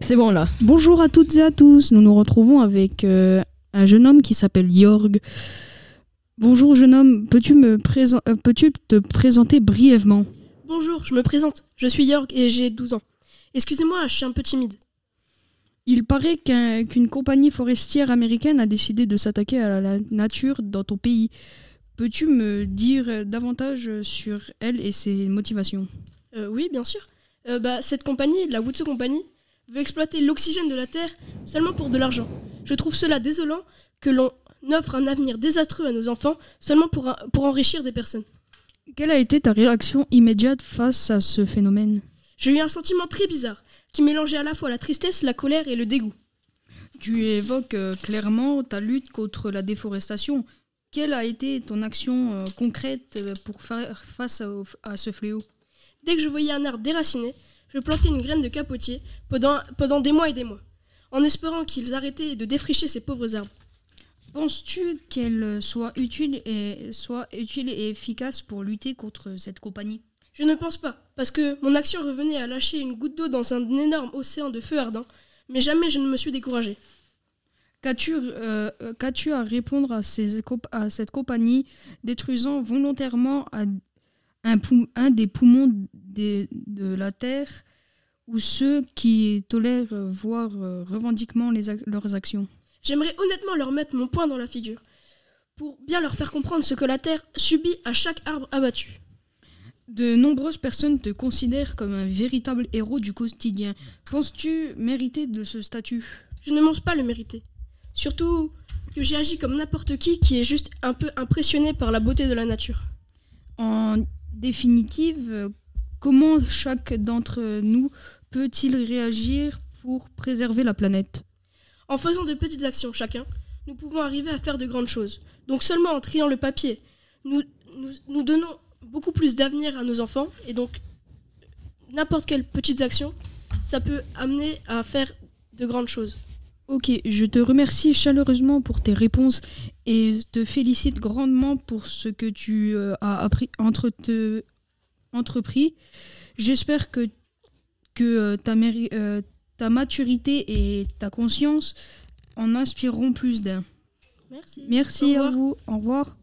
C'est bon là. Bonjour à toutes et à tous. Nous nous retrouvons avec euh, un jeune homme qui s'appelle Jorg. Bonjour jeune homme, peux-tu me euh, peux-tu te présenter brièvement? Bonjour, je me présente. Je suis Jorg et j'ai 12 ans. Excusez-moi, je suis un peu timide. Il paraît qu'un- qu'une compagnie forestière américaine a décidé de s'attaquer à la nature dans ton pays. Peux-tu me dire euh, davantage sur elle et ses motivations? Euh, oui, bien sûr. Euh, bah, cette compagnie, la Wutsu Company, veut exploiter l'oxygène de la Terre seulement pour de l'argent. Je trouve cela désolant que l'on offre un avenir désastreux à nos enfants seulement pour, un- pour enrichir des personnes. Quelle a été ta réaction immédiate face à ce phénomène? J'ai eu un sentiment très bizarre qui mélangeait à la fois la tristesse, la colère et le dégoût. Tu évoques euh, clairement ta lutte contre la déforestation. Quelle a été ton action euh, concrète euh, pour faire face à ce fléau? Dès que je voyais un arbre déraciné, je plantais une graine de capotier pendant, pendant des mois et des mois, en espérant qu'ils arrêtaient de défricher ces pauvres arbres. Penses-tu qu'elle soit utile et, soit utile et efficace pour lutter contre cette compagnie? Je ne pense pas, parce que mon action revenait à lâcher une goutte d'eau dans un énorme océan de feu ardent, mais jamais je ne me suis découragé. Qu'as-tu euh, qu'as-tu à répondre à, ces comp- à cette compagnie détruisant volontairement un pou- un des poumons des- de la Terre ou ceux qui tolèrent, voire euh, revendiquement les ac- leurs actions J'aimerais honnêtement leur mettre mon poing dans la figure, pour bien leur faire comprendre ce que la Terre subit à chaque arbre abattu. De nombreuses personnes te considèrent comme un véritable héros du quotidien. Penses-tu mériter de ce statut? Je ne pense pas le mériter. Surtout que j'ai agi comme n'importe qui qui est juste un peu impressionné par la beauté de la nature. En définitive, euh, comment chaque d'entre nous peut-il réagir pour préserver la planète? En faisant de petites actions chacun, nous pouvons arriver à faire de grandes choses. Donc seulement en triant le papier, nous, donnons beaucoup plus d'avenir à nos enfants et donc n'importe quelle petite action, ça peut amener à faire de grandes choses. Ok, je te remercie chaleureusement pour tes réponses et te félicite grandement pour ce que tu euh, as appris, entre te- entrepris. J'espère que, que euh, ta, méri- euh, ta maturité et ta conscience en inspireront plus d'un. Merci. Merci Au à revoir. vous. Au revoir.